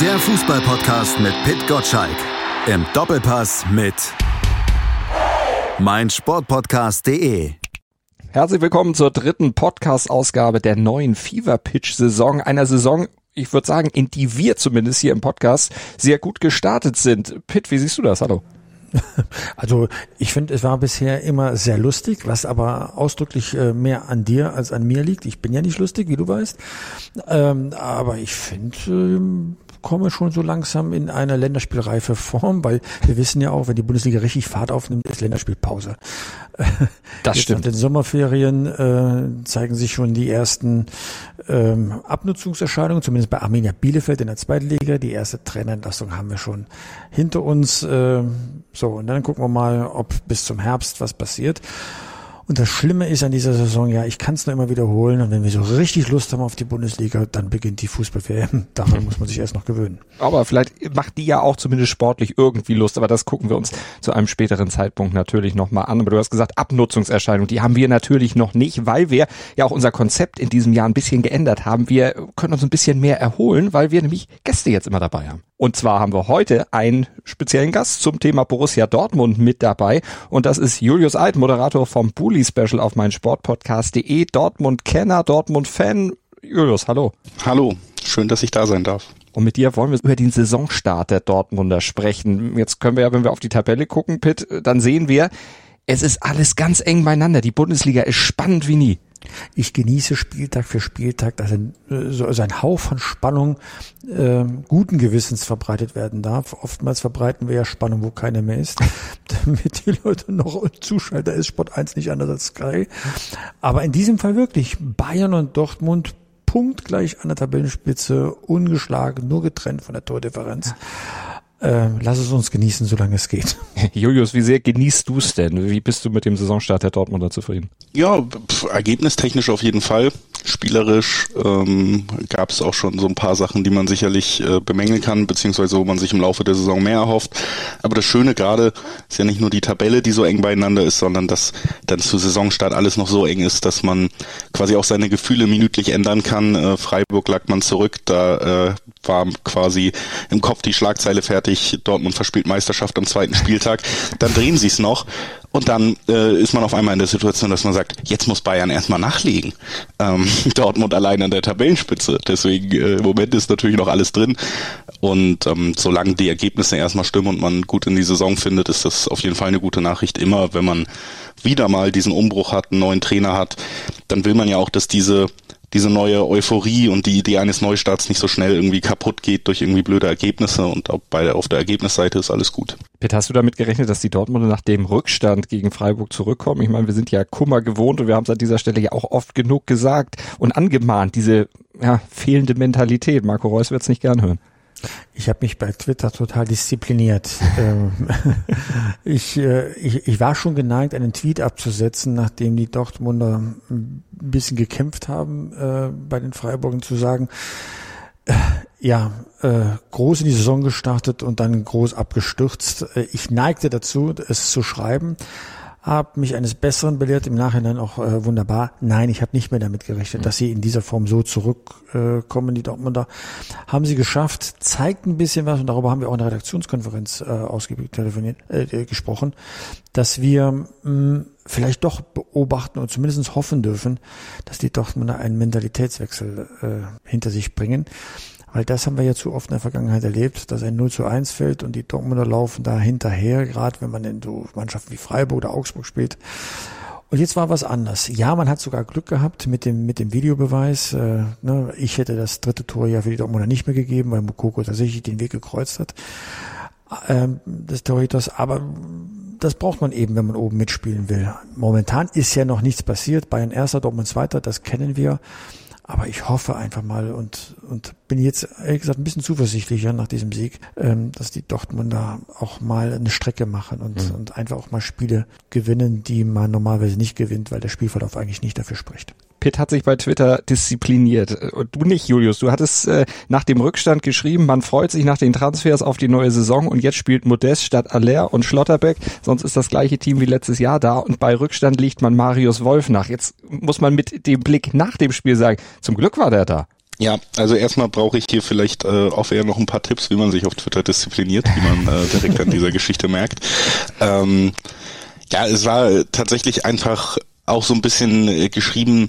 Der Fußballpodcast mit Pit Gottschalk. Im Doppelpass mit meinsportpodcast.de. Herzlich willkommen zur dritten Podcast-Ausgabe der neuen Fever Pitch-Saison. Einer Saison, ich würde sagen, in die wir zumindest hier im Podcast sehr gut gestartet sind. Pitt, wie siehst du das? Hallo. Also ich finde, es war bisher immer sehr lustig, was aber ausdrücklich äh, mehr an dir als an mir liegt. Ich bin ja nicht lustig, wie du weißt. Ähm, aber ich finde, ähm, komme schon so langsam in eine länderspielreife Form, weil wir wissen ja auch, wenn die Bundesliga richtig Fahrt aufnimmt, ist Länderspielpause. Das Jetzt stimmt. In den Sommerferien äh, zeigen sich schon die ersten ähm, Abnutzungserscheinungen, zumindest bei Arminia Bielefeld in der zweiten Liga. Die erste Trainerentlastung haben wir schon hinter uns. Äh, so, und dann gucken wir mal, ob bis zum Herbst was passiert. Und das Schlimme ist an dieser Saison, ja, ich kann es nur immer wiederholen. Und wenn wir so richtig Lust haben auf die Bundesliga, dann beginnt die Fußball-WM. Daran muss man sich erst noch gewöhnen. Aber vielleicht macht die ja auch zumindest sportlich irgendwie Lust. Aber das gucken wir uns zu einem späteren Zeitpunkt natürlich nochmal an. Aber du hast gesagt, Abnutzungserscheinung, die haben wir natürlich noch nicht, weil wir ja auch unser Konzept in diesem Jahr ein bisschen geändert haben. Wir können uns ein bisschen mehr erholen, weil wir nämlich Gäste jetzt immer dabei haben. Und zwar haben wir heute einen speziellen Gast zum Thema Borussia Dortmund mit dabei. Und das ist Julius Eid, Moderator vom Bully Special auf mein Sportpodcast.de. Dortmund-Kenner, Dortmund-Fan. Julius, hallo. Hallo, schön, dass ich da sein darf. Und mit dir wollen wir über den Saisonstart der Dortmunder sprechen. Jetzt können wir ja, wenn wir auf die Tabelle gucken, Pitt, dann sehen wir, es ist alles ganz eng beieinander. Die Bundesliga ist spannend wie nie. Ich genieße Spieltag für Spieltag, dass ein, so, so ein Hauch von Spannung äh, guten Gewissens verbreitet werden darf. Oftmals verbreiten wir ja Spannung, wo keiner mehr ist, damit die Leute noch zuschalten. Da ist Sport 1 nicht anders als Sky. Aber in diesem Fall wirklich Bayern und Dortmund punktgleich an der Tabellenspitze, ungeschlagen, nur getrennt von der Tordifferenz. Äh, lass es uns genießen, solange es geht. Julius, wie sehr genießt du es denn? Wie bist du mit dem Saisonstart der Dortmunder zufrieden? Ja, pf, ergebnistechnisch auf jeden Fall. Spielerisch ähm, gab es auch schon so ein paar Sachen, die man sicherlich äh, bemängeln kann, beziehungsweise wo man sich im Laufe der Saison mehr erhofft. Aber das Schöne gerade ist ja nicht nur die Tabelle, die so eng beieinander ist, sondern dass dann zu Saisonstart alles noch so eng ist, dass man quasi auch seine Gefühle minütlich ändern kann. Äh, Freiburg lag man zurück, da äh, war quasi im Kopf die Schlagzeile fertig, Dortmund verspielt Meisterschaft am zweiten Spieltag. Dann drehen sie es noch und dann äh, ist man auf einmal in der Situation, dass man sagt, jetzt muss Bayern erstmal nachlegen. Ähm, Dortmund allein an der Tabellenspitze. Deswegen äh, im Moment ist natürlich noch alles drin. Und ähm, solange die Ergebnisse erstmal stimmen und man gut in die Saison findet, ist das auf jeden Fall eine gute Nachricht. Immer wenn man wieder mal diesen Umbruch hat, einen neuen Trainer hat, dann will man ja auch, dass diese diese neue Euphorie und die Idee eines Neustarts nicht so schnell irgendwie kaputt geht durch irgendwie blöde Ergebnisse und auch bei der, auf der Ergebnisseite ist alles gut. Peter, hast du damit gerechnet, dass die Dortmunder nach dem Rückstand gegen Freiburg zurückkommen? Ich meine, wir sind ja Kummer gewohnt und wir haben es an dieser Stelle ja auch oft genug gesagt und angemahnt, diese ja, fehlende Mentalität. Marco Reus wird es nicht gern hören. Ich habe mich bei Twitter total diszipliniert. Ähm, ich, äh, ich, ich war schon geneigt, einen Tweet abzusetzen, nachdem die Dortmunder ein bisschen gekämpft haben, äh, bei den Freiburgen zu sagen, äh, ja, äh, groß in die Saison gestartet und dann groß abgestürzt. Ich neigte dazu, es zu schreiben habe mich eines Besseren belehrt, im Nachhinein auch äh, wunderbar. Nein, ich habe nicht mehr damit gerechnet, mhm. dass sie in dieser Form so zurückkommen, äh, die Dortmunder. Haben sie geschafft, zeigt ein bisschen was, und darüber haben wir auch in der Redaktionskonferenz äh, ausgiebig telefoniert, äh, gesprochen, dass wir mh, hm, vielleicht doch beobachten und zumindest hoffen dürfen, dass die Dortmunder einen Mentalitätswechsel äh, hinter sich bringen. Weil das haben wir ja zu oft in der Vergangenheit erlebt, dass ein 0 zu 1 fällt und die Dortmunder laufen da hinterher, gerade wenn man in so Mannschaften wie Freiburg oder Augsburg spielt. Und jetzt war was anders. Ja, man hat sogar Glück gehabt mit dem, mit dem Videobeweis. Äh, ne, ich hätte das dritte Tor ja für die Dortmunder nicht mehr gegeben, weil Mukoko tatsächlich den Weg gekreuzt hat. Ähm, des Torhüters. Aber das braucht man eben, wenn man oben mitspielen will. Momentan ist ja noch nichts passiert. Bayern erster, Dortmund zweiter, das kennen wir. Aber ich hoffe einfach mal und, und bin jetzt ehrlich gesagt ein bisschen zuversichtlicher nach diesem Sieg, ähm, dass die Dortmunder auch mal eine Strecke machen und, mhm. und einfach auch mal Spiele gewinnen, die man normalerweise nicht gewinnt, weil der Spielverlauf eigentlich nicht dafür spricht. Pitt hat sich bei Twitter diszipliniert. Und du nicht, Julius. Du hattest äh, nach dem Rückstand geschrieben, man freut sich nach den Transfers auf die neue Saison und jetzt spielt Modest statt Aller und Schlotterbeck. Sonst ist das gleiche Team wie letztes Jahr da und bei Rückstand liegt man Marius Wolf nach. Jetzt muss man mit dem Blick nach dem Spiel sagen, zum Glück war der da. Ja, also erstmal brauche ich hier vielleicht äh, auch eher noch ein paar Tipps, wie man sich auf Twitter diszipliniert, wie man äh, direkt an dieser Geschichte merkt. Ähm, ja, es war tatsächlich einfach auch so ein bisschen äh, geschrieben,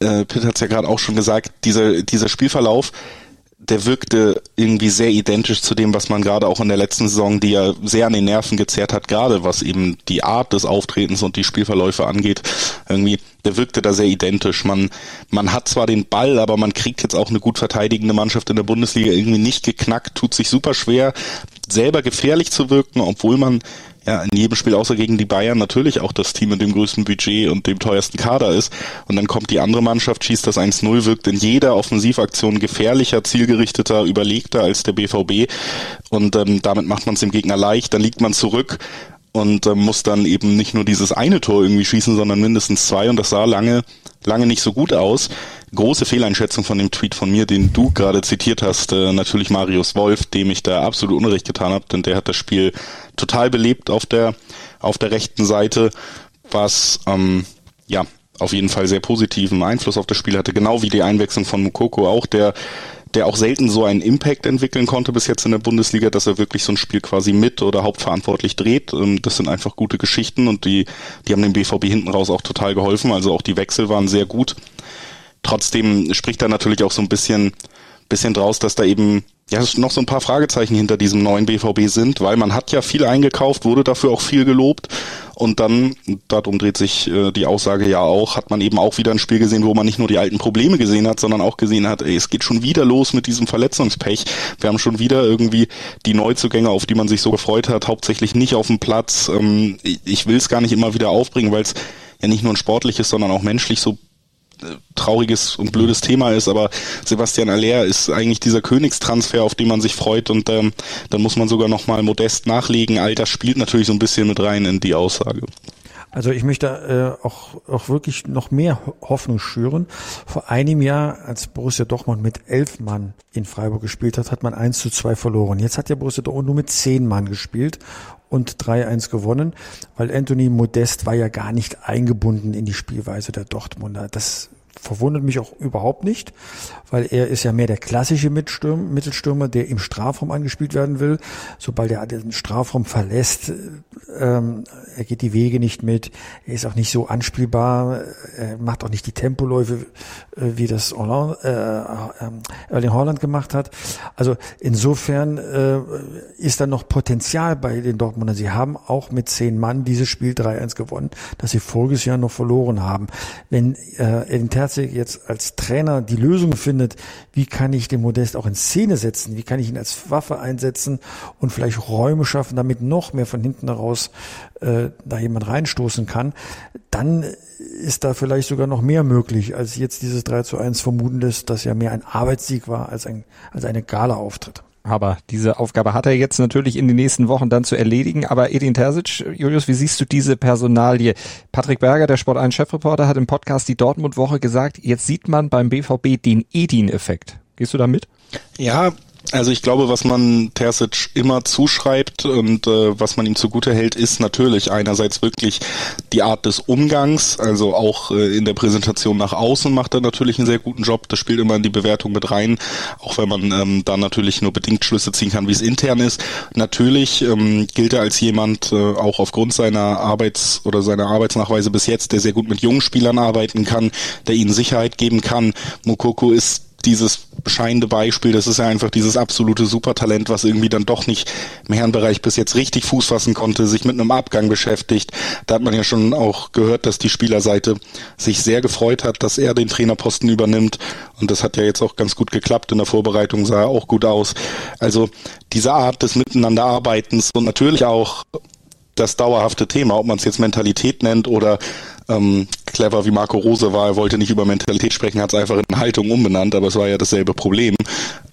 äh, Pitt hat es ja gerade auch schon gesagt, dieser, dieser Spielverlauf, der wirkte irgendwie sehr identisch zu dem, was man gerade auch in der letzten Saison, die ja sehr an den Nerven gezerrt hat, gerade was eben die Art des Auftretens und die Spielverläufe angeht, irgendwie, der wirkte da sehr identisch. Man, man hat zwar den Ball, aber man kriegt jetzt auch eine gut verteidigende Mannschaft in der Bundesliga irgendwie nicht geknackt, tut sich super schwer, selber gefährlich zu wirken, obwohl man ja, in jedem Spiel außer gegen die Bayern natürlich auch das Team mit dem größten Budget und dem teuersten Kader ist. Und dann kommt die andere Mannschaft, schießt das 1-0, wirkt in jeder Offensivaktion gefährlicher, zielgerichteter, überlegter als der BVB. Und ähm, damit macht man es dem Gegner leicht. Dann liegt man zurück und äh, muss dann eben nicht nur dieses eine Tor irgendwie schießen, sondern mindestens zwei. Und das sah lange, lange nicht so gut aus. Große Fehleinschätzung von dem Tweet von mir, den du gerade zitiert hast, äh, natürlich Marius Wolf, dem ich da absolut Unrecht getan habe, denn der hat das Spiel total belebt auf der auf der rechten Seite, was ähm, ja auf jeden Fall sehr positiven Einfluss auf das Spiel hatte, genau wie die Einwechslung von Mukoko auch, der der auch selten so einen Impact entwickeln konnte bis jetzt in der Bundesliga, dass er wirklich so ein Spiel quasi mit oder hauptverantwortlich dreht. Ähm, das sind einfach gute Geschichten und die, die haben dem BVB hinten raus auch total geholfen. Also auch die Wechsel waren sehr gut. Trotzdem spricht da natürlich auch so ein bisschen, bisschen draus, dass da eben ja noch so ein paar Fragezeichen hinter diesem neuen BVB sind, weil man hat ja viel eingekauft, wurde dafür auch viel gelobt und dann, darum dreht sich äh, die Aussage ja auch, hat man eben auch wieder ein Spiel gesehen, wo man nicht nur die alten Probleme gesehen hat, sondern auch gesehen hat, ey, es geht schon wieder los mit diesem Verletzungspech. Wir haben schon wieder irgendwie die Neuzugänge, auf die man sich so gefreut hat, hauptsächlich nicht auf dem Platz. Ähm, ich will es gar nicht immer wieder aufbringen, weil es ja nicht nur ein sportliches, sondern auch menschlich so trauriges und blödes Thema ist, aber Sebastian Aller ist eigentlich dieser Königstransfer, auf den man sich freut und ähm, dann muss man sogar nochmal modest nachlegen. Alter spielt natürlich so ein bisschen mit rein in die Aussage. Also ich möchte äh, auch, auch wirklich noch mehr Hoffnung schüren. Vor einem Jahr, als Borussia Dortmund mit elf Mann in Freiburg gespielt hat, hat man eins zu zwei verloren. Jetzt hat ja Borussia Dortmund nur mit zehn Mann gespielt und 3-1 gewonnen, weil Anthony Modest war ja gar nicht eingebunden in die Spielweise der Dortmunder. Das verwundert mich auch überhaupt nicht, weil er ist ja mehr der klassische Mittelstürmer, der im Strafraum angespielt werden will. Sobald er den Strafraum verlässt, ähm, er geht die Wege nicht mit, er ist auch nicht so anspielbar, er macht auch nicht die Tempoläufe, äh, wie das Holland, äh, äh, Erling Holland gemacht hat. Also insofern äh, ist da noch Potenzial bei den Dortmundern. Sie haben auch mit zehn Mann dieses Spiel 3-1 gewonnen, das sie voriges Jahr noch verloren haben. Wenn äh, Edin Terzic jetzt als Trainer die Lösung findet, wie kann ich den Modest auch in Szene setzen, wie kann ich ihn als Waffe einsetzen und vielleicht Räume schaffen, damit noch mehr von hinten heraus äh, da jemand reinstoßen kann, dann ist da vielleicht sogar noch mehr möglich, als jetzt dieses 3 zu 1 vermuten lässt, das ja mehr ein Arbeitssieg war als ein, als eine Gala-Auftritt. Aber diese Aufgabe hat er jetzt natürlich in den nächsten Wochen dann zu erledigen. Aber Edin Terzic, Julius, wie siehst du diese Personalie? Patrick Berger, der Sport 1 Chefreporter, hat im Podcast die Dortmund-Woche gesagt, jetzt sieht man beim BVB den Edin-Effekt. Gehst du da mit? Ja, also ich glaube, was man Terzic immer zuschreibt und äh, was man ihm zugute hält, ist natürlich einerseits wirklich die Art des Umgangs, also auch äh, in der Präsentation nach außen macht er natürlich einen sehr guten Job. Das spielt immer in die Bewertung mit rein, auch wenn man ähm, da natürlich nur bedingt Schlüsse ziehen kann, wie es intern ist. Natürlich ähm, gilt er als jemand, äh, auch aufgrund seiner Arbeits- oder seiner Arbeitsnachweise bis jetzt, der sehr gut mit jungen Spielern arbeiten kann, der ihnen Sicherheit geben kann. Mukoko ist dieses bescheinende Beispiel, das ist ja einfach dieses absolute Supertalent, was irgendwie dann doch nicht im Herrenbereich bis jetzt richtig Fuß fassen konnte, sich mit einem Abgang beschäftigt. Da hat man ja schon auch gehört, dass die Spielerseite sich sehr gefreut hat, dass er den Trainerposten übernimmt. Und das hat ja jetzt auch ganz gut geklappt. In der Vorbereitung sah er auch gut aus. Also diese Art des Miteinanderarbeitens und natürlich auch das dauerhafte Thema, ob man es jetzt Mentalität nennt oder ähm, clever wie Marco Rose war, er wollte nicht über Mentalität sprechen, hat es einfach in Haltung umbenannt, aber es war ja dasselbe Problem.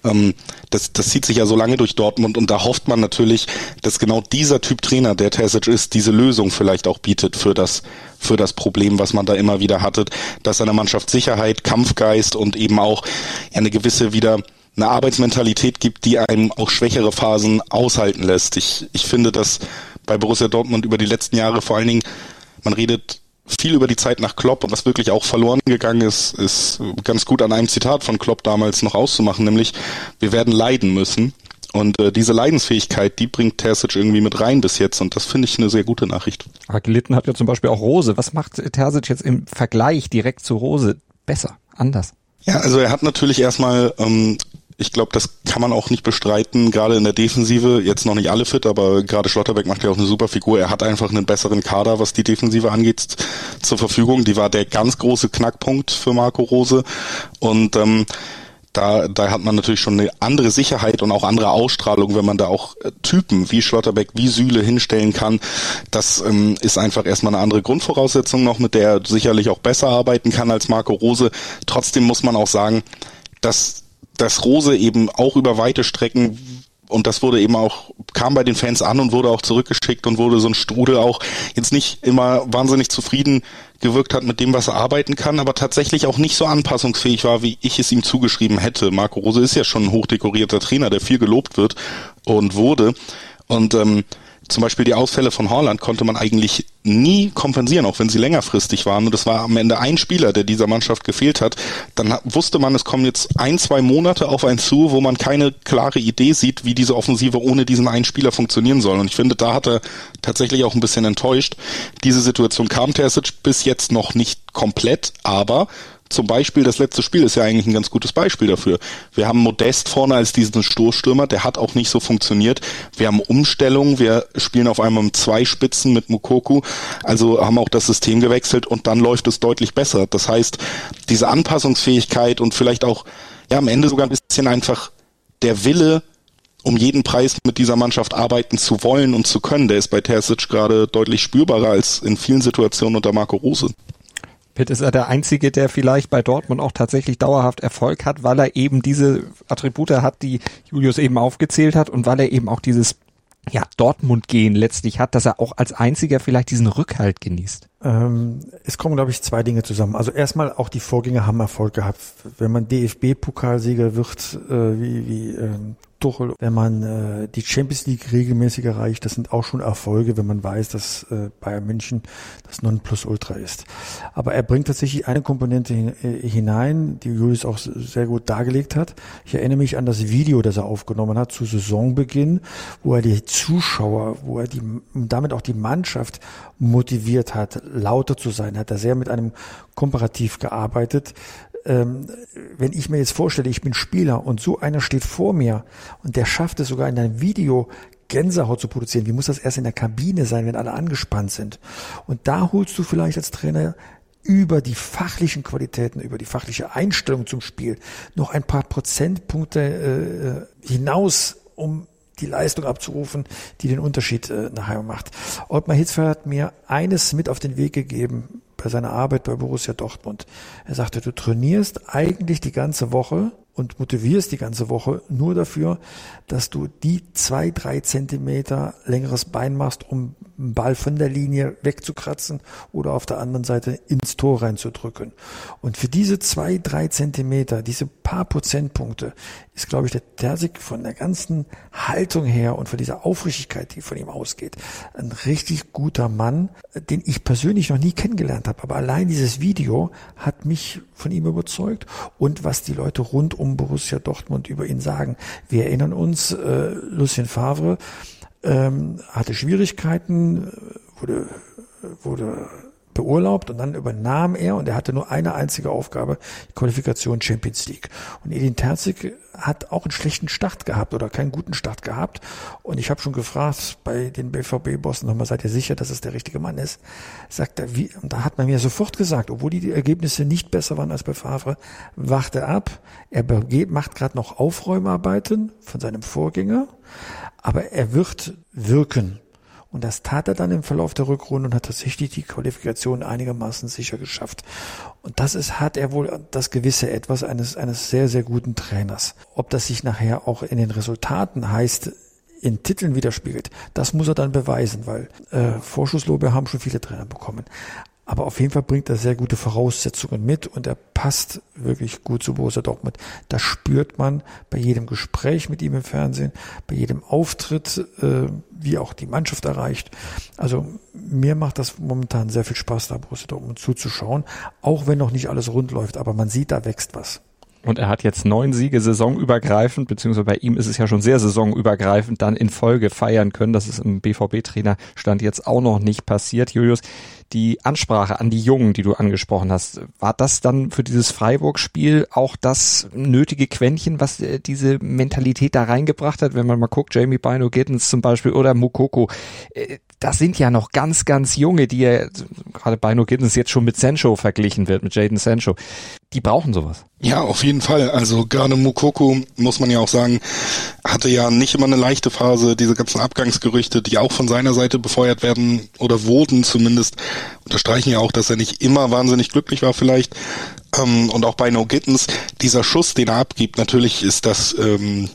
Ähm, das, das zieht sich ja so lange durch Dortmund und da hofft man natürlich, dass genau dieser Typ Trainer, der Terzic ist, diese Lösung vielleicht auch bietet für das für das Problem, was man da immer wieder hattet, dass eine Mannschaft Sicherheit, Kampfgeist und eben auch eine gewisse wieder eine Arbeitsmentalität gibt, die einem auch schwächere Phasen aushalten lässt. Ich, ich finde, dass bei Borussia Dortmund über die letzten Jahre vor allen Dingen, man redet viel über die Zeit nach Klopp und was wirklich auch verloren gegangen ist, ist ganz gut an einem Zitat von Klopp damals noch auszumachen, nämlich wir werden leiden müssen. Und äh, diese Leidensfähigkeit, die bringt Terzic irgendwie mit rein bis jetzt und das finde ich eine sehr gute Nachricht. Aber gelitten hat ja zum Beispiel auch Rose. Was macht Terzic jetzt im Vergleich direkt zu Rose besser, anders? Ja, also er hat natürlich erstmal ähm, ich glaube, das kann man auch nicht bestreiten, gerade in der Defensive, jetzt noch nicht alle fit, aber gerade Schlotterbeck macht ja auch eine super Figur. Er hat einfach einen besseren Kader, was die Defensive angeht, zur Verfügung. Die war der ganz große Knackpunkt für Marco Rose. Und ähm, da, da hat man natürlich schon eine andere Sicherheit und auch andere Ausstrahlung, wenn man da auch äh, Typen wie Schlotterbeck, wie Sühle hinstellen kann. Das ähm, ist einfach erstmal eine andere Grundvoraussetzung noch, mit der er sicherlich auch besser arbeiten kann als Marco Rose. Trotzdem muss man auch sagen, dass dass Rose eben auch über weite Strecken und das wurde eben auch, kam bei den Fans an und wurde auch zurückgeschickt und wurde so ein Strudel auch jetzt nicht immer wahnsinnig zufrieden gewirkt hat mit dem, was er arbeiten kann, aber tatsächlich auch nicht so anpassungsfähig war, wie ich es ihm zugeschrieben hätte. Marco Rose ist ja schon ein hochdekorierter Trainer, der viel gelobt wird und wurde. Und ähm, zum Beispiel die Ausfälle von Holland konnte man eigentlich nie kompensieren, auch wenn sie längerfristig waren. Und es war am Ende ein Spieler, der dieser Mannschaft gefehlt hat. Dann wusste man, es kommen jetzt ein, zwei Monate auf einen zu, wo man keine klare Idee sieht, wie diese Offensive ohne diesen einen Spieler funktionieren soll. Und ich finde, da hat er tatsächlich auch ein bisschen enttäuscht. Diese Situation kam Terzic bis jetzt noch nicht komplett, aber zum Beispiel das letzte Spiel ist ja eigentlich ein ganz gutes Beispiel dafür. Wir haben Modest vorne als diesen Stoßstürmer, der hat auch nicht so funktioniert. Wir haben Umstellungen, wir spielen auf einmal mit zwei Spitzen mit Mukoku, also haben auch das System gewechselt und dann läuft es deutlich besser. Das heißt, diese Anpassungsfähigkeit und vielleicht auch ja am Ende sogar ein bisschen einfach der Wille, um jeden Preis mit dieser Mannschaft arbeiten zu wollen und zu können, der ist bei Terzic gerade deutlich spürbarer als in vielen Situationen unter Marco Rose. Pitt ist er der Einzige, der vielleicht bei Dortmund auch tatsächlich dauerhaft Erfolg hat, weil er eben diese Attribute hat, die Julius eben aufgezählt hat und weil er eben auch dieses ja, Dortmund gehen letztlich hat, dass er auch als einziger vielleicht diesen Rückhalt genießt. Ähm, es kommen, glaube ich, zwei Dinge zusammen. Also erstmal auch die Vorgänger haben Erfolg gehabt. Wenn man DFB-Pokalsieger wird, äh, wie, wie ähm, Tuchel, wenn man äh, die Champions League regelmäßig erreicht, das sind auch schon Erfolge, wenn man weiß, dass äh, Bayern München das Nonplusultra ist. Aber er bringt tatsächlich eine Komponente hin, äh, hinein, die Julius auch sehr gut dargelegt hat. Ich erinnere mich an das Video, das er aufgenommen hat zu Saisonbeginn, wo er die Zuschauer, wo er die damit auch die Mannschaft motiviert hat, lauter zu sein. Hat er sehr mit einem Komparativ gearbeitet, ähm, wenn ich mir jetzt vorstelle, ich bin Spieler und so einer steht vor mir und der schafft es sogar in einem Video Gänsehaut zu produzieren, wie muss das erst in der Kabine sein, wenn alle angespannt sind? Und da holst du vielleicht als Trainer über die fachlichen Qualitäten, über die fachliche Einstellung zum Spiel noch ein paar Prozentpunkte äh, hinaus, um die Leistung abzurufen, die den Unterschied äh, nachher macht. Ottmar Hitzfeld hat mir eines mit auf den Weg gegeben, bei seiner Arbeit bei Borussia Dortmund. Er sagte, du trainierst eigentlich die ganze Woche und motivierst die ganze Woche nur dafür, dass du die zwei, drei Zentimeter längeres Bein machst, um einen Ball von der Linie wegzukratzen oder auf der anderen Seite ins Tor reinzudrücken. Und für diese zwei, drei Zentimeter, diese paar Prozentpunkte, ist, glaube ich, der Tersik von der ganzen Haltung her und von dieser Aufrichtigkeit, die von ihm ausgeht, ein richtig guter Mann, den ich persönlich noch nie kennengelernt habe. Aber allein dieses Video hat mich von ihm überzeugt und was die Leute rund um Borussia Dortmund über ihn sagen. Wir erinnern uns, äh, Lucien Favre ähm, hatte Schwierigkeiten, wurde, wurde beurlaubt und dann übernahm er und er hatte nur eine einzige Aufgabe, die Qualifikation Champions League. Und Edin Terzic hat auch einen schlechten Start gehabt oder keinen guten Start gehabt. Und ich habe schon gefragt bei den BVB-Bossen nochmal, seid ihr sicher, dass es der richtige Mann ist? Sagt er, wie, und da hat man mir sofort gesagt, obwohl die Ergebnisse nicht besser waren als bei Favre, wachte ab. Er macht gerade noch Aufräumarbeiten von seinem Vorgänger, aber er wird wirken. Und das tat er dann im Verlauf der Rückrunde und hat tatsächlich die Qualifikation einigermaßen sicher geschafft. Und das ist, hat er wohl das gewisse Etwas eines, eines sehr, sehr guten Trainers. Ob das sich nachher auch in den Resultaten heißt, in Titeln widerspiegelt, das muss er dann beweisen, weil äh, Vorschusslobe haben schon viele Trainer bekommen. Aber auf jeden Fall bringt er sehr gute Voraussetzungen mit und er passt wirklich gut zu Borussia Dortmund. Das spürt man bei jedem Gespräch mit ihm im Fernsehen, bei jedem Auftritt, äh, wie auch die Mannschaft erreicht. Also mir macht das momentan sehr viel Spaß, da Borussia Dortmund zuzuschauen, auch wenn noch nicht alles rund läuft, aber man sieht, da wächst was. Und er hat jetzt neun Siege saisonübergreifend, beziehungsweise bei ihm ist es ja schon sehr saisonübergreifend, dann in Folge feiern können. Das ist im BVB-Trainerstand jetzt auch noch nicht passiert. Julius, die Ansprache an die Jungen, die du angesprochen hast, war das dann für dieses Freiburg-Spiel auch das nötige Quäntchen, was äh, diese Mentalität da reingebracht hat? Wenn man mal guckt, Jamie Bino Gittens zum Beispiel oder Mukoko, äh, das sind ja noch ganz, ganz junge, die ja, gerade Bino Gittens jetzt schon mit Sancho verglichen wird, mit Jaden Sancho. Die brauchen sowas. Ja, auf jeden Fall. Also gerade Mukoko, muss man ja auch sagen, hatte ja nicht immer eine leichte Phase. Diese ganzen Abgangsgerüchte, die auch von seiner Seite befeuert werden oder wurden zumindest, unterstreichen ja auch, dass er nicht immer wahnsinnig glücklich war vielleicht. Ähm, und auch bei No Gittens, dieser Schuss, den er abgibt, natürlich ist das ähm,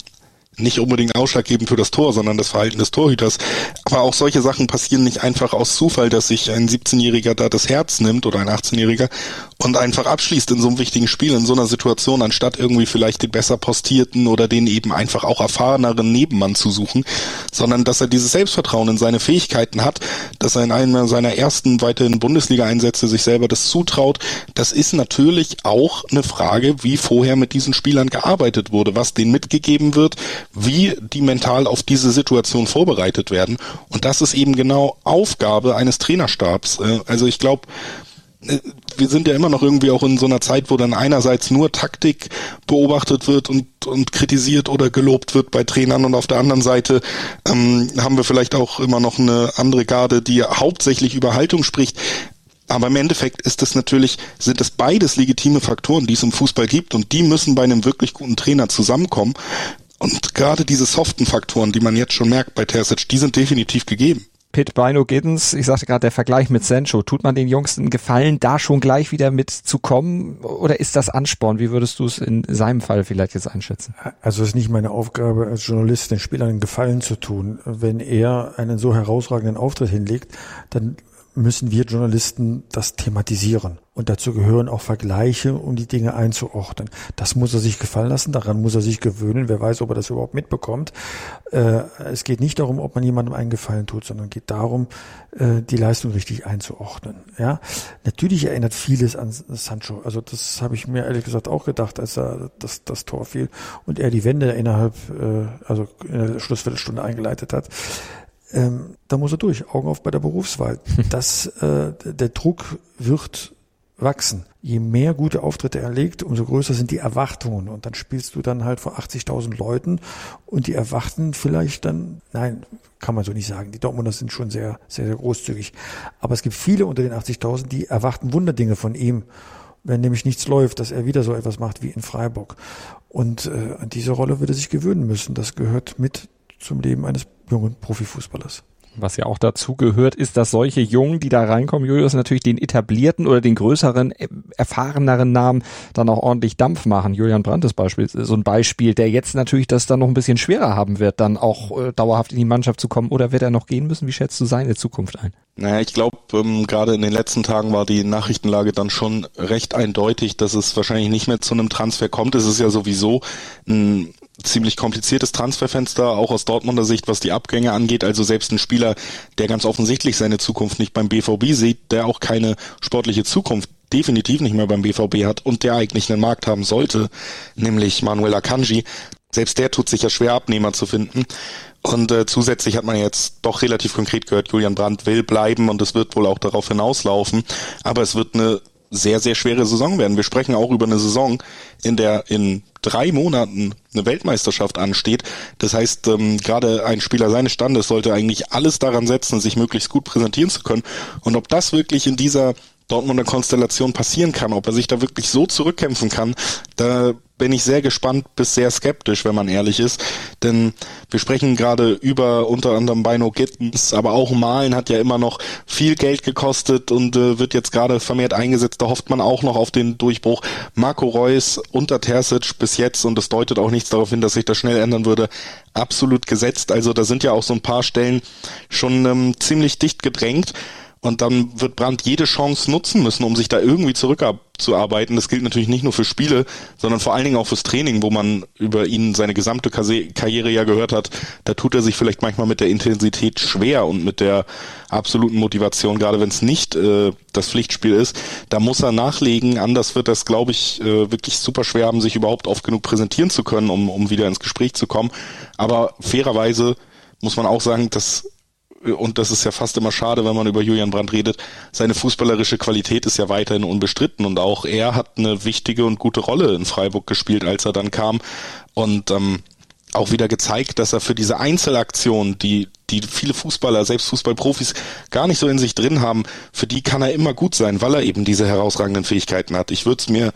nicht unbedingt ausschlaggebend für das Tor, sondern das Verhalten des Torhüters. Aber auch solche Sachen passieren nicht einfach aus Zufall, dass sich ein 17-Jähriger da das Herz nimmt oder ein 18-Jähriger und einfach abschließt in so einem wichtigen Spiel, in so einer Situation, anstatt irgendwie vielleicht den besser postierten oder den eben einfach auch erfahreneren Nebenmann zu suchen, sondern dass er dieses Selbstvertrauen in seine Fähigkeiten hat, dass er in einer seiner ersten weiteren Bundesliga-Einsätze sich selber das zutraut. Das ist natürlich auch eine Frage, wie vorher mit diesen Spielern gearbeitet wurde, was denen mitgegeben wird, wie die mental auf diese Situation vorbereitet werden. Und das ist eben genau Aufgabe eines Trainerstabs. Äh, also ich glaube, äh, wir sind ja immer noch irgendwie auch in so einer Zeit, wo dann einerseits nur Taktik beobachtet wird und, und kritisiert oder gelobt wird bei Trainern und auf der anderen Seite ähm, haben wir vielleicht auch immer noch eine andere Garde, die hauptsächlich über Haltung spricht. Aber im Endeffekt ist es natürlich, sind es beides legitime Faktoren, die es im Fußball gibt und die müssen bei einem wirklich guten Trainer zusammenkommen. Und gerade diese soften Faktoren, die man jetzt schon merkt bei Terzic, die sind definitiv gegeben. Pit Bino Giddens, ich sagte gerade, der Vergleich mit Sancho, tut man den Jungs einen Gefallen, da schon gleich wieder mitzukommen oder ist das Ansporn? Wie würdest du es in seinem Fall vielleicht jetzt einschätzen? Also es ist nicht meine Aufgabe als Journalist, den Spielern einen Gefallen zu tun. Wenn er einen so herausragenden Auftritt hinlegt, dann müssen wir Journalisten das thematisieren. Und dazu gehören auch Vergleiche, um die Dinge einzuordnen. Das muss er sich gefallen lassen, daran muss er sich gewöhnen. Wer weiß, ob er das überhaupt mitbekommt. Äh, es geht nicht darum, ob man jemandem einen Gefallen tut, sondern geht darum, äh, die Leistung richtig einzuordnen. Ja, Natürlich erinnert vieles an Sancho. Also das habe ich mir ehrlich gesagt auch gedacht, als er das, das Tor fiel und er die Wende innerhalb, äh, also in der Schlussviertelstunde eingeleitet hat ähm, da muss er durch, Augen auf bei der Berufswahl. Das, äh, der Druck wird wachsen. Je mehr gute Auftritte er legt, umso größer sind die Erwartungen. Und dann spielst du dann halt vor 80.000 Leuten und die erwarten vielleicht dann, nein, kann man so nicht sagen. Die Dortmunder sind schon sehr, sehr, sehr großzügig. Aber es gibt viele unter den 80.000, die erwarten Wunderdinge von ihm. Wenn nämlich nichts läuft, dass er wieder so etwas macht wie in Freiburg. Und äh, an diese Rolle würde er sich gewöhnen müssen. Das gehört mit zum Leben eines jungen Profifußballers. Was ja auch dazu gehört, ist, dass solche Jungen, die da reinkommen, Julius, natürlich den etablierten oder den größeren, äh, erfahreneren Namen dann auch ordentlich Dampf machen. Julian Brandt ist Beispiel, so ein Beispiel, der jetzt natürlich das dann noch ein bisschen schwerer haben wird, dann auch äh, dauerhaft in die Mannschaft zu kommen. Oder wird er noch gehen müssen? Wie schätzt du seine Zukunft ein? Naja, ich glaube, ähm, gerade in den letzten Tagen war die Nachrichtenlage dann schon recht eindeutig, dass es wahrscheinlich nicht mehr zu einem Transfer kommt. Es ist ja sowieso ein ziemlich kompliziertes Transferfenster, auch aus Dortmunder Sicht, was die Abgänge angeht. Also selbst ein Spieler, der ganz offensichtlich seine Zukunft nicht beim BVB sieht, der auch keine sportliche Zukunft definitiv nicht mehr beim BVB hat und der eigentlich einen Markt haben sollte, nämlich Manuel Akanji. Selbst der tut sich ja schwer, Abnehmer zu finden. Und äh, zusätzlich hat man jetzt doch relativ konkret gehört, Julian Brandt will bleiben und es wird wohl auch darauf hinauslaufen. Aber es wird eine sehr, sehr schwere Saison werden. Wir sprechen auch über eine Saison, in der in drei Monaten eine Weltmeisterschaft ansteht. Das heißt, ähm, gerade ein Spieler seines Standes sollte eigentlich alles daran setzen, sich möglichst gut präsentieren zu können. Und ob das wirklich in dieser Dortmunder Konstellation passieren kann, ob er sich da wirklich so zurückkämpfen kann, da bin ich sehr gespannt bis sehr skeptisch, wenn man ehrlich ist. Denn wir sprechen gerade über unter anderem Bino Gittens, aber auch Malen hat ja immer noch viel Geld gekostet und äh, wird jetzt gerade vermehrt eingesetzt. Da hofft man auch noch auf den Durchbruch. Marco Reus unter Terzic bis jetzt und es deutet auch nichts darauf hin, dass sich das schnell ändern würde. Absolut gesetzt. Also da sind ja auch so ein paar Stellen schon ähm, ziemlich dicht gedrängt. Und dann wird Brandt jede Chance nutzen müssen, um sich da irgendwie zurückzuarbeiten. Das gilt natürlich nicht nur für Spiele, sondern vor allen Dingen auch fürs Training, wo man über ihn seine gesamte Karriere ja gehört hat. Da tut er sich vielleicht manchmal mit der Intensität schwer und mit der absoluten Motivation, gerade wenn es nicht äh, das Pflichtspiel ist. Da muss er nachlegen. Anders wird das, glaube ich, äh, wirklich super schwer haben, sich überhaupt oft genug präsentieren zu können, um, um wieder ins Gespräch zu kommen. Aber fairerweise muss man auch sagen, dass und das ist ja fast immer schade, wenn man über Julian Brandt redet, seine fußballerische Qualität ist ja weiterhin unbestritten und auch er hat eine wichtige und gute Rolle in Freiburg gespielt, als er dann kam und ähm, auch wieder gezeigt, dass er für diese Einzelaktion, die, die viele Fußballer, selbst Fußballprofis gar nicht so in sich drin haben, für die kann er immer gut sein, weil er eben diese herausragenden Fähigkeiten hat. Ich würde es mir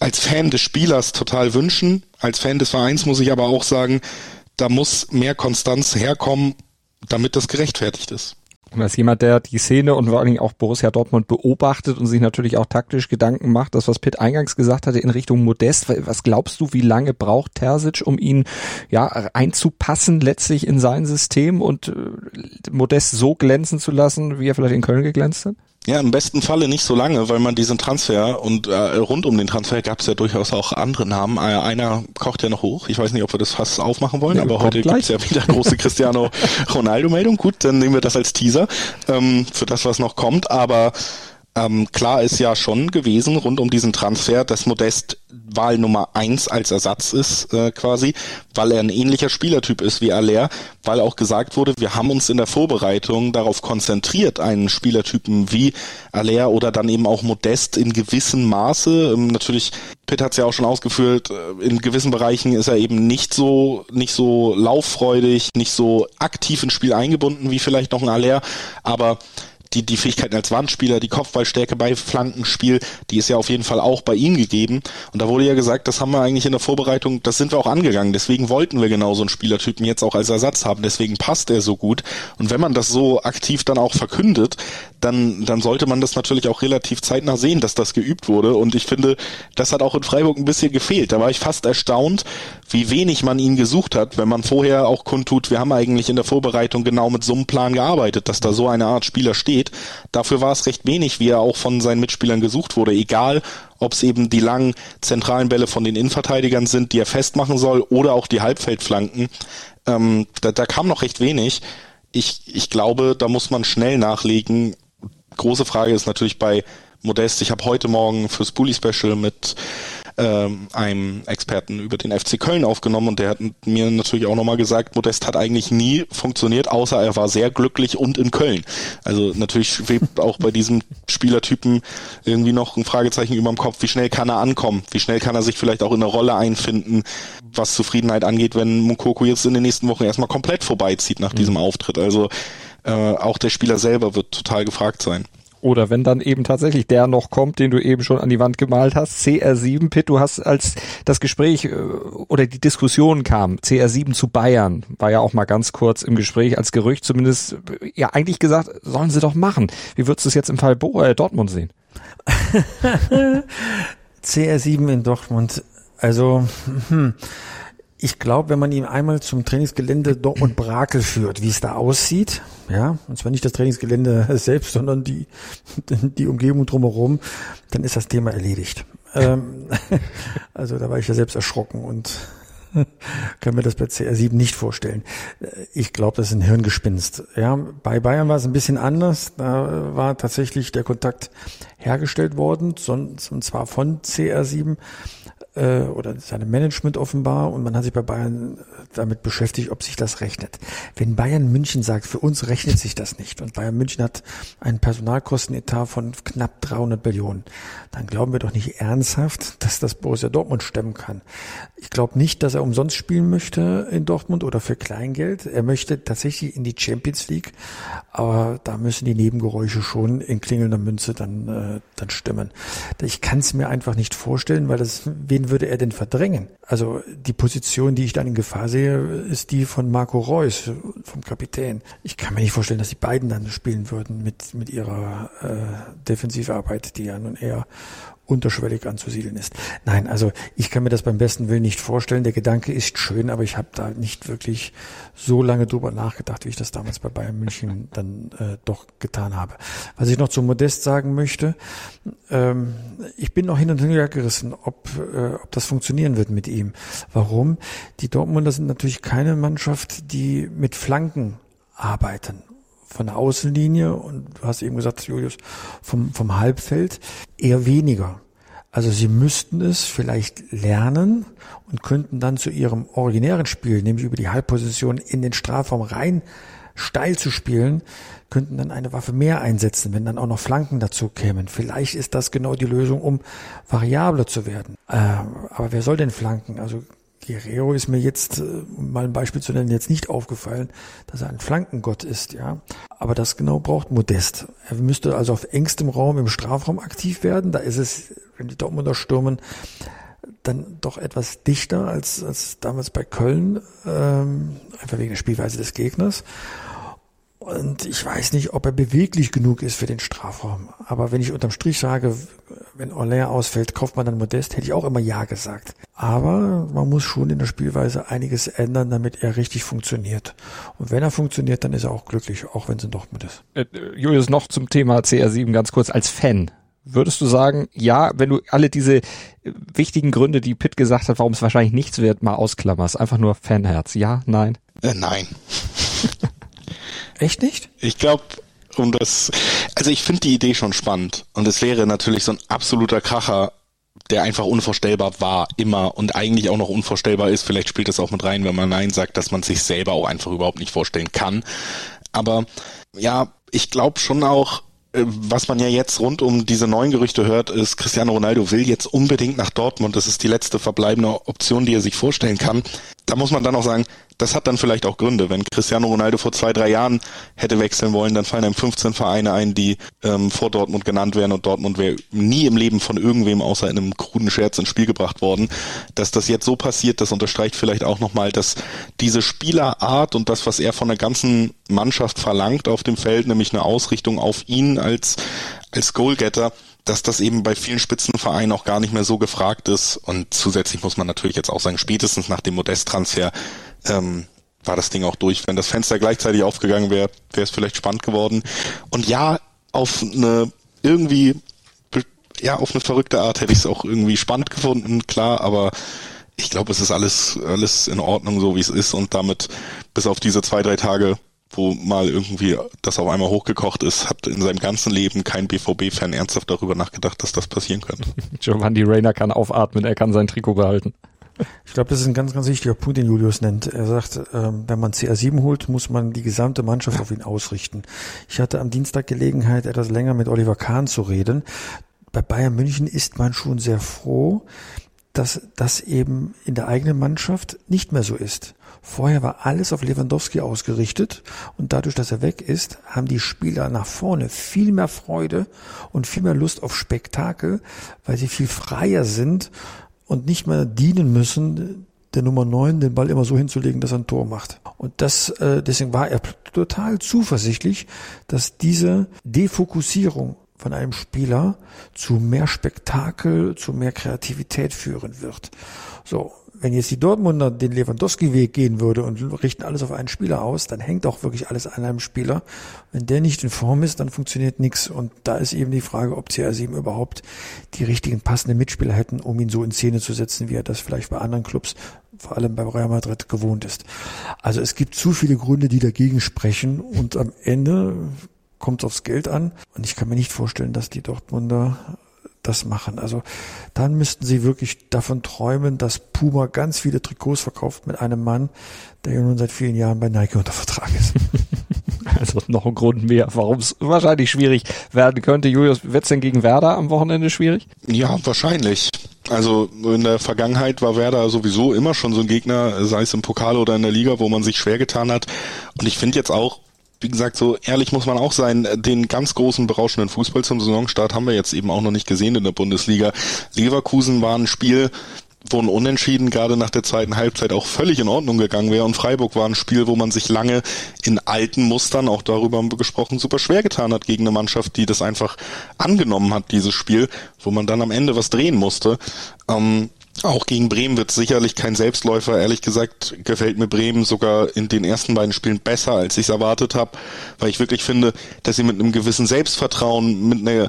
als Fan des Spielers total wünschen. Als Fan des Vereins muss ich aber auch sagen, da muss mehr Konstanz herkommen, damit das gerechtfertigt ist. Und als jemand, der die Szene und vor allen Dingen auch Borussia Dortmund beobachtet und sich natürlich auch taktisch Gedanken macht, das, was Pitt eingangs gesagt hatte, in Richtung Modest, was glaubst du, wie lange braucht Terzic, um ihn ja einzupassen letztlich in sein System und äh, Modest so glänzen zu lassen, wie er vielleicht in Köln geglänzt hat? Ja, im besten Falle nicht so lange, weil man diesen Transfer und äh, rund um den Transfer gab es ja durchaus auch andere Namen. Äh, einer kocht ja noch hoch. Ich weiß nicht, ob wir das fast aufmachen wollen, ja, aber heute gibt es ja wieder große Cristiano Ronaldo-Meldung. Gut, dann nehmen wir das als Teaser ähm, für das, was noch kommt. Aber ähm, klar ist ja schon gewesen rund um diesen Transfer, dass Modest Wahl Nummer eins als Ersatz ist äh, quasi, weil er ein ähnlicher Spielertyp ist wie Aller, weil auch gesagt wurde, wir haben uns in der Vorbereitung darauf konzentriert, einen Spielertypen wie Aller oder dann eben auch Modest in gewissem Maße, ähm, natürlich, Pitt hat es ja auch schon ausgeführt, äh, in gewissen Bereichen ist er eben nicht so, nicht so lauffreudig, nicht so aktiv ins Spiel eingebunden wie vielleicht noch ein Aller, aber die, die Fähigkeiten als Wandspieler, die Kopfballstärke bei Flankenspiel, die ist ja auf jeden Fall auch bei ihm gegeben. Und da wurde ja gesagt, das haben wir eigentlich in der Vorbereitung, das sind wir auch angegangen. Deswegen wollten wir genau so einen Spielertypen jetzt auch als Ersatz haben. Deswegen passt er so gut. Und wenn man das so aktiv dann auch verkündet, dann, dann sollte man das natürlich auch relativ zeitnah sehen, dass das geübt wurde. Und ich finde, das hat auch in Freiburg ein bisschen gefehlt. Da war ich fast erstaunt, wie wenig man ihn gesucht hat, wenn man vorher auch kundtut, wir haben eigentlich in der Vorbereitung genau mit so einem Plan gearbeitet, dass da so eine Art Spieler steht. Dafür war es recht wenig, wie er auch von seinen Mitspielern gesucht wurde, egal ob es eben die langen zentralen Bälle von den Innenverteidigern sind, die er festmachen soll, oder auch die Halbfeldflanken. Ähm, da, da kam noch recht wenig. Ich, ich glaube, da muss man schnell nachlegen. Große Frage ist natürlich bei Modest. Ich habe heute Morgen fürs Bully Special mit ähm, einem Experten über den FC Köln aufgenommen und der hat mir natürlich auch nochmal gesagt, Modest hat eigentlich nie funktioniert, außer er war sehr glücklich und in Köln. Also natürlich schwebt auch bei diesem Spielertypen irgendwie noch ein Fragezeichen über dem Kopf, wie schnell kann er ankommen, wie schnell kann er sich vielleicht auch in eine Rolle einfinden, was Zufriedenheit angeht, wenn Mukoko jetzt in den nächsten Wochen erstmal komplett vorbeizieht nach mhm. diesem Auftritt. Also äh, auch der Spieler selber wird total gefragt sein. Oder wenn dann eben tatsächlich der noch kommt, den du eben schon an die Wand gemalt hast, CR7, Pitt, du hast als das Gespräch äh, oder die Diskussion kam, CR7 zu Bayern, war ja auch mal ganz kurz im Gespräch als Gerücht zumindest, ja eigentlich gesagt, sollen sie doch machen. Wie würdest du es jetzt im Fall Bo äh, Dortmund sehen? CR7 in Dortmund, also hm, ich glaube, wenn man ihn einmal zum Trainingsgelände Dortmund Brakel führt, wie es da aussieht, ja, und zwar nicht das Trainingsgelände selbst, sondern die, die Umgebung drumherum, dann ist das Thema erledigt. Ähm, also da war ich ja selbst erschrocken und kann mir das bei CR7 nicht vorstellen. Ich glaube, das ist ein Hirngespinst. Ja, bei Bayern war es ein bisschen anders. Da war tatsächlich der Kontakt hergestellt worden, und zwar von CR7 äh, oder seinem Management offenbar und man hat sich bei Bayern damit beschäftigt, ob sich das rechnet. Wenn Bayern München sagt, für uns rechnet sich das nicht und Bayern München hat einen Personalkostenetat von knapp 300 Millionen, dann glauben wir doch nicht ernsthaft, dass das Borussia Dortmund stemmen kann. Ich glaube nicht, dass er umsonst spielen möchte in Dortmund oder für Kleingeld. Er möchte tatsächlich in die Champions League, aber da müssen die Nebengeräusche schon in klingelnder Münze dann, äh, dann stimmen. Ich kann es mir einfach nicht vorstellen, weil das, wen würde er denn verdrängen? Also die Position, die ich dann in Gefahr sehe, ist die von Marco Reus, vom Kapitän. Ich kann mir nicht vorstellen, dass die beiden dann spielen würden mit, mit ihrer äh, Defensivarbeit, die ja nun eher unterschwellig anzusiedeln ist. Nein, also ich kann mir das beim besten Willen nicht vorstellen. Der Gedanke ist schön, aber ich habe da nicht wirklich so lange drüber nachgedacht, wie ich das damals bei Bayern München dann äh, doch getan habe. Was ich noch zu Modest sagen möchte, ähm, ich bin noch hin und her gerissen, ob, äh, ob das funktionieren wird mit ihm. Warum? Die Dortmunder sind natürlich keine Mannschaft, die mit Flanken arbeiten von der Außenlinie und du hast eben gesagt, Julius, vom, vom Halbfeld eher weniger. Also sie müssten es vielleicht lernen und könnten dann zu ihrem originären Spiel, nämlich über die Halbposition in den Strafraum rein steil zu spielen, könnten dann eine Waffe mehr einsetzen, wenn dann auch noch Flanken dazu kämen. Vielleicht ist das genau die Lösung, um variabler zu werden. Äh, aber wer soll denn flanken? Also Guerrero ist mir jetzt, äh, um mal ein Beispiel zu nennen, jetzt nicht aufgefallen, dass er ein Flankengott ist, ja. Aber das genau braucht Modest. Er müsste also auf engstem Raum im Strafraum aktiv werden. Da ist es, wenn die Dortmunder stürmen, dann doch etwas dichter als, als damals bei Köln, ähm, einfach wegen der Spielweise des Gegners. Und ich weiß nicht, ob er beweglich genug ist für den Strafraum. Aber wenn ich unterm Strich sage, wenn Orlain ausfällt, kauft man dann Modest, hätte ich auch immer Ja gesagt. Aber man muss schon in der Spielweise einiges ändern, damit er richtig funktioniert. Und wenn er funktioniert, dann ist er auch glücklich, auch wenn es in Dortmund ist. Äh, Julius, noch zum Thema CR7 ganz kurz als Fan. Würdest du sagen, ja, wenn du alle diese äh, wichtigen Gründe, die Pitt gesagt hat, warum es wahrscheinlich nichts wird, mal ausklammerst, einfach nur Fanherz. Ja, nein? Äh, nein. Echt nicht? Ich glaube, um das, also ich finde die Idee schon spannend und es wäre natürlich so ein absoluter Kracher, der einfach unvorstellbar war, immer und eigentlich auch noch unvorstellbar ist. Vielleicht spielt das auch mit rein, wenn man Nein sagt, dass man sich selber auch einfach überhaupt nicht vorstellen kann. Aber ja, ich glaube schon auch, äh, was man ja jetzt rund um diese neuen Gerüchte hört, ist, Cristiano Ronaldo will jetzt unbedingt nach Dortmund. Das ist die letzte verbleibende Option, die er sich vorstellen kann. Da muss man dann auch sagen, das hat dann vielleicht auch Gründe. Wenn Cristiano Ronaldo vor zwei, drei Jahren hätte wechseln wollen, dann fallen einem 15 Vereine ein, die ähm, vor Dortmund genannt werden und Dortmund wäre nie im Leben von irgendwem außer in einem kruden Scherz ins Spiel gebracht worden. Dass das jetzt so passiert, das unterstreicht vielleicht auch nochmal, dass diese Spielerart und das, was er von der ganzen Mannschaft verlangt auf dem Feld, nämlich eine Ausrichtung auf ihn als, als Goalgetter, dass das eben bei vielen Spitzenvereinen auch gar nicht mehr so gefragt ist. Und zusätzlich muss man natürlich jetzt auch sagen, spätestens nach dem Modest-Transfer ähm, war das Ding auch durch. Wenn das Fenster gleichzeitig aufgegangen wäre, wäre es vielleicht spannend geworden. Und ja, auf eine irgendwie, ja, auf eine verrückte Art hätte ich es auch irgendwie spannend gefunden, klar, aber ich glaube, es ist alles, alles in Ordnung, so wie es ist und damit bis auf diese zwei, drei Tage wo mal irgendwie das auf einmal hochgekocht ist, hat in seinem ganzen Leben kein BVB-Fan ernsthaft darüber nachgedacht, dass das passieren könnte. Giovanni Reyna kann aufatmen, er kann sein Trikot behalten. Ich glaube, das ist ein ganz, ganz wichtiger Punkt, den Julius nennt. Er sagt, ähm, wenn man CR7 holt, muss man die gesamte Mannschaft auf ihn ausrichten. Ich hatte am Dienstag Gelegenheit, etwas länger mit Oliver Kahn zu reden. Bei Bayern München ist man schon sehr froh, dass das eben in der eigenen Mannschaft nicht mehr so ist. Vorher war alles auf Lewandowski ausgerichtet und dadurch, dass er weg ist, haben die Spieler nach vorne viel mehr Freude und viel mehr Lust auf Spektakel, weil sie viel freier sind und nicht mehr dienen müssen, der Nummer 9 den Ball immer so hinzulegen, dass er ein Tor macht. Und das, äh, deswegen war er total zuversichtlich, dass diese Defokussierung von einem Spieler zu mehr Spektakel, zu mehr Kreativität führen wird. So, wenn jetzt die Dortmunder den Lewandowski-Weg gehen würde und richten alles auf einen Spieler aus, dann hängt auch wirklich alles an einem Spieler. Wenn der nicht in Form ist, dann funktioniert nichts. Und da ist eben die Frage, ob CR7 überhaupt die richtigen passenden Mitspieler hätten, um ihn so in Szene zu setzen, wie er das vielleicht bei anderen Clubs, vor allem bei Real Madrid, gewohnt ist. Also es gibt zu viele Gründe, die dagegen sprechen. Und am Ende kommt es aufs Geld an. Und ich kann mir nicht vorstellen, dass die Dortmunder das machen. Also dann müssten sie wirklich davon träumen, dass Puma ganz viele Trikots verkauft mit einem Mann, der ja nun seit vielen Jahren bei Nike unter Vertrag ist. Also noch ein Grund mehr, warum es wahrscheinlich schwierig werden könnte. Julius, wird es denn gegen Werder am Wochenende schwierig? Ja, wahrscheinlich. Also in der Vergangenheit war Werder sowieso immer schon so ein Gegner, sei es im Pokal oder in der Liga, wo man sich schwer getan hat. Und ich finde jetzt auch, wie gesagt, so ehrlich muss man auch sein, den ganz großen berauschenden Fußball zum Saisonstart haben wir jetzt eben auch noch nicht gesehen in der Bundesliga. Leverkusen war ein Spiel, wo ein Unentschieden gerade nach der zweiten Halbzeit auch völlig in Ordnung gegangen wäre. Und Freiburg war ein Spiel, wo man sich lange in alten Mustern, auch darüber haben wir gesprochen, super schwer getan hat gegen eine Mannschaft, die das einfach angenommen hat, dieses Spiel, wo man dann am Ende was drehen musste. Ähm, auch gegen Bremen wird sicherlich kein Selbstläufer. Ehrlich gesagt gefällt mir Bremen sogar in den ersten beiden Spielen besser, als ich es erwartet habe, weil ich wirklich finde, dass sie mit einem gewissen Selbstvertrauen, mit einer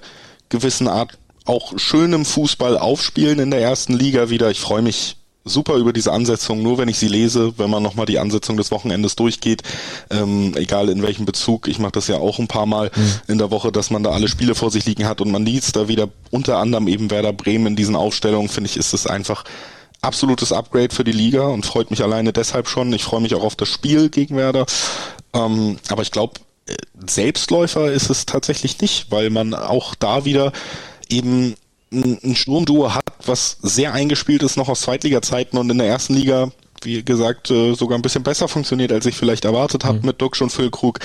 gewissen Art auch schönem Fußball aufspielen in der ersten Liga wieder. Ich freue mich super über diese Ansetzung, nur wenn ich sie lese, wenn man nochmal die Ansetzung des Wochenendes durchgeht, ähm, egal in welchem Bezug, ich mache das ja auch ein paar Mal mhm. in der Woche, dass man da alle Spiele vor sich liegen hat und man liest da wieder unter anderem eben Werder Bremen in diesen Aufstellungen, finde ich, ist es einfach absolutes Upgrade für die Liga und freut mich alleine deshalb schon. Ich freue mich auch auf das Spiel gegen Werder. Ähm, aber ich glaube, äh, Selbstläufer ist es tatsächlich nicht, weil man auch da wieder eben ein Sturmduo hat, was sehr eingespielt ist noch aus Zweitliga-Zeiten und in der ersten Liga wie gesagt, äh, sogar ein bisschen besser funktioniert, als ich vielleicht erwartet habe mhm. mit Duxch und Füllkrug.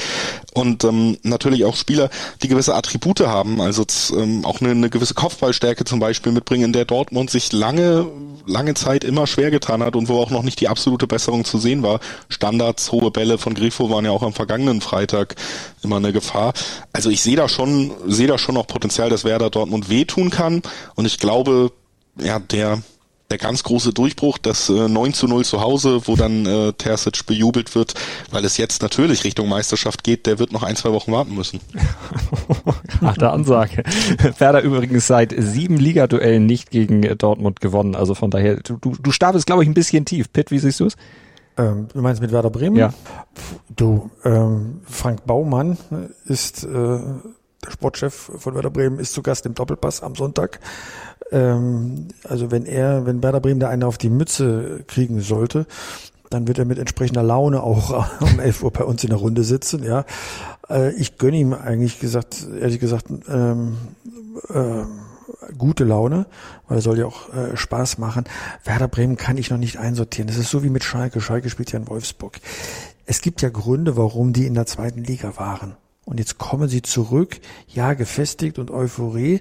Und ähm, natürlich auch Spieler, die gewisse Attribute haben, also ähm, auch eine, eine gewisse Kopfballstärke zum Beispiel mitbringen, in der Dortmund sich lange, lange Zeit immer schwer getan hat und wo auch noch nicht die absolute Besserung zu sehen war. Standards, hohe Bälle von Grifo waren ja auch am vergangenen Freitag immer eine Gefahr. Also ich sehe da schon, sehe da schon noch Potenzial, dass Werder Dortmund wehtun kann. Und ich glaube, ja, der der ganz große Durchbruch, das äh, 9 zu 0 zu Hause, wo dann äh, Terzic bejubelt wird, weil es jetzt natürlich Richtung Meisterschaft geht, der wird noch ein, zwei Wochen warten müssen. Harte Ansage. Werder übrigens seit sieben Ligaduellen nicht gegen Dortmund gewonnen, also von daher, du, du, du stapelst glaube ich ein bisschen tief. Pitt, wie siehst du es? Ähm, du meinst mit Werder Bremen? Ja. Du, ähm, Frank Baumann ist äh, der Sportchef von Werder Bremen, ist zu Gast im Doppelpass am Sonntag. Ähm, also wenn er, wenn Werder Bremen da eine auf die Mütze kriegen sollte, dann wird er mit entsprechender Laune auch um 11 Uhr bei uns in der Runde sitzen. Ja, äh, ich gönne ihm eigentlich gesagt, ehrlich gesagt, ähm, äh, gute Laune, weil er soll ja auch äh, Spaß machen. Werder Bremen kann ich noch nicht einsortieren. Das ist so wie mit Schalke. Schalke spielt ja in Wolfsburg. Es gibt ja Gründe, warum die in der zweiten Liga waren. Und jetzt kommen sie zurück, ja, gefestigt und Euphorie,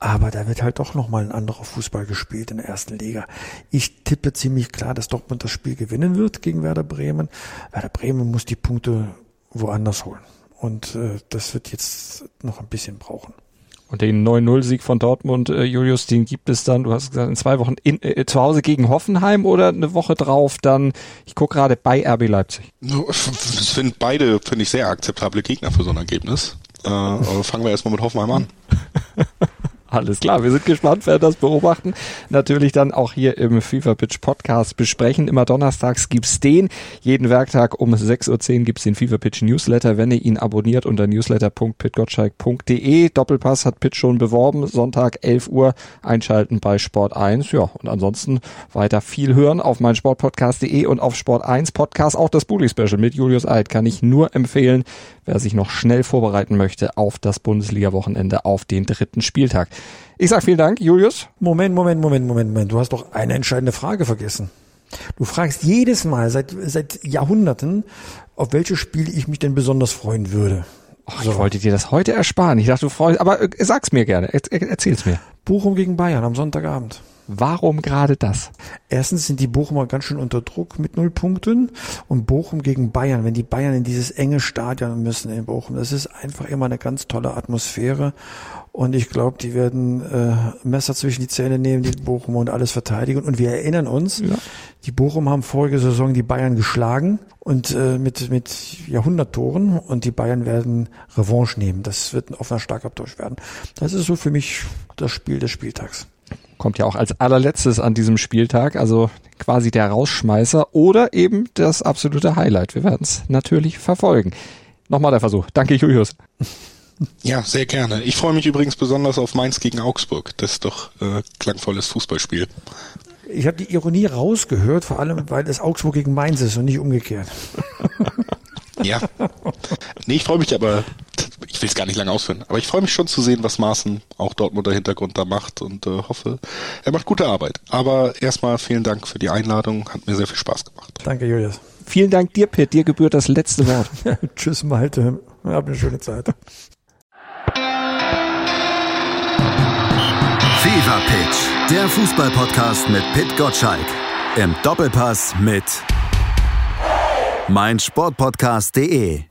aber da wird halt doch nochmal ein anderer Fußball gespielt in der ersten Liga. Ich tippe ziemlich klar, dass Dortmund das Spiel gewinnen wird gegen Werder Bremen. Werder Bremen muss die Punkte woanders holen. Und äh, das wird jetzt noch ein bisschen brauchen. Und den 9-0-Sieg von Dortmund, äh, Julius, den gibt es dann, du hast gesagt, in zwei Wochen in, äh, zu Hause gegen Hoffenheim oder eine Woche drauf dann, ich gucke gerade bei RB Leipzig. Ich finde beide, finde ich, sehr akzeptable Gegner für so ein Ergebnis. Äh, aber fangen wir erstmal mit Hoffenheim an. Alles klar, wir sind gespannt, wer das beobachten. Natürlich dann auch hier im FIFA Pitch Podcast besprechen. Immer donnerstags gibt's den. Jeden Werktag um 6.10 Uhr gibt's den FIFA Pitch Newsletter, wenn ihr ihn abonniert unter newsletter.pitgottschalk.de. Doppelpass hat Pitch schon beworben. Sonntag 11 Uhr einschalten bei Sport 1. Ja, und ansonsten weiter viel hören auf meinsportpodcast.de und auf Sport 1 Podcast. Auch das Bully Special mit Julius Eid kann ich nur empfehlen, wer sich noch schnell vorbereiten möchte auf das Bundesliga-Wochenende auf den dritten Spieltag. Ich sag vielen Dank, Julius. Moment, Moment, Moment, Moment, Moment. Du hast doch eine entscheidende Frage vergessen. Du fragst jedes Mal seit, seit Jahrhunderten, auf welches Spiel ich mich denn besonders freuen würde. Ach, so. Ich wollte dir das heute ersparen. Ich dachte, du freust, aber äh, sag's mir gerne. Er, erzähl's mir. Bochum gegen Bayern am Sonntagabend. Warum gerade das? Erstens sind die Bochumer ganz schön unter Druck mit null Punkten und Bochum gegen Bayern, wenn die Bayern in dieses enge Stadion müssen in Bochum, das ist einfach immer eine ganz tolle Atmosphäre und ich glaube, die werden äh, Messer zwischen die Zähne nehmen, die Bochum und alles verteidigen. Und wir erinnern uns, ja. die Bochum haben vorige Saison die Bayern geschlagen und äh, mit, mit Jahrhunderttoren und die Bayern werden Revanche nehmen. Das wird ein offener Starkabtausch werden. Das ist so für mich das Spiel des Spieltags. Kommt ja auch als allerletztes an diesem Spieltag, also quasi der Rausschmeißer oder eben das absolute Highlight. Wir werden es natürlich verfolgen. Nochmal der Versuch. Danke, Julius. Ja, sehr gerne. Ich freue mich übrigens besonders auf Mainz gegen Augsburg. Das ist doch äh, klangvolles Fußballspiel. Ich habe die Ironie rausgehört, vor allem weil es Augsburg gegen Mainz ist und nicht umgekehrt. ja. Nee, ich freue mich aber, ich will es gar nicht lange ausführen, aber ich freue mich schon zu sehen, was Maaßen, auch Dortmunder Hintergrund da macht und äh, hoffe, er macht gute Arbeit. Aber erstmal vielen Dank für die Einladung, hat mir sehr viel Spaß gemacht. Danke, Julius. Vielen Dank dir, Pitt. Dir gebührt das letzte Wort. Tschüss, Malte. Hab eine schöne Zeit. Fever Pitch Der Fußballpodcast mit Pit Gottschalk. Im Doppelpass mit meinsportpodcast.de.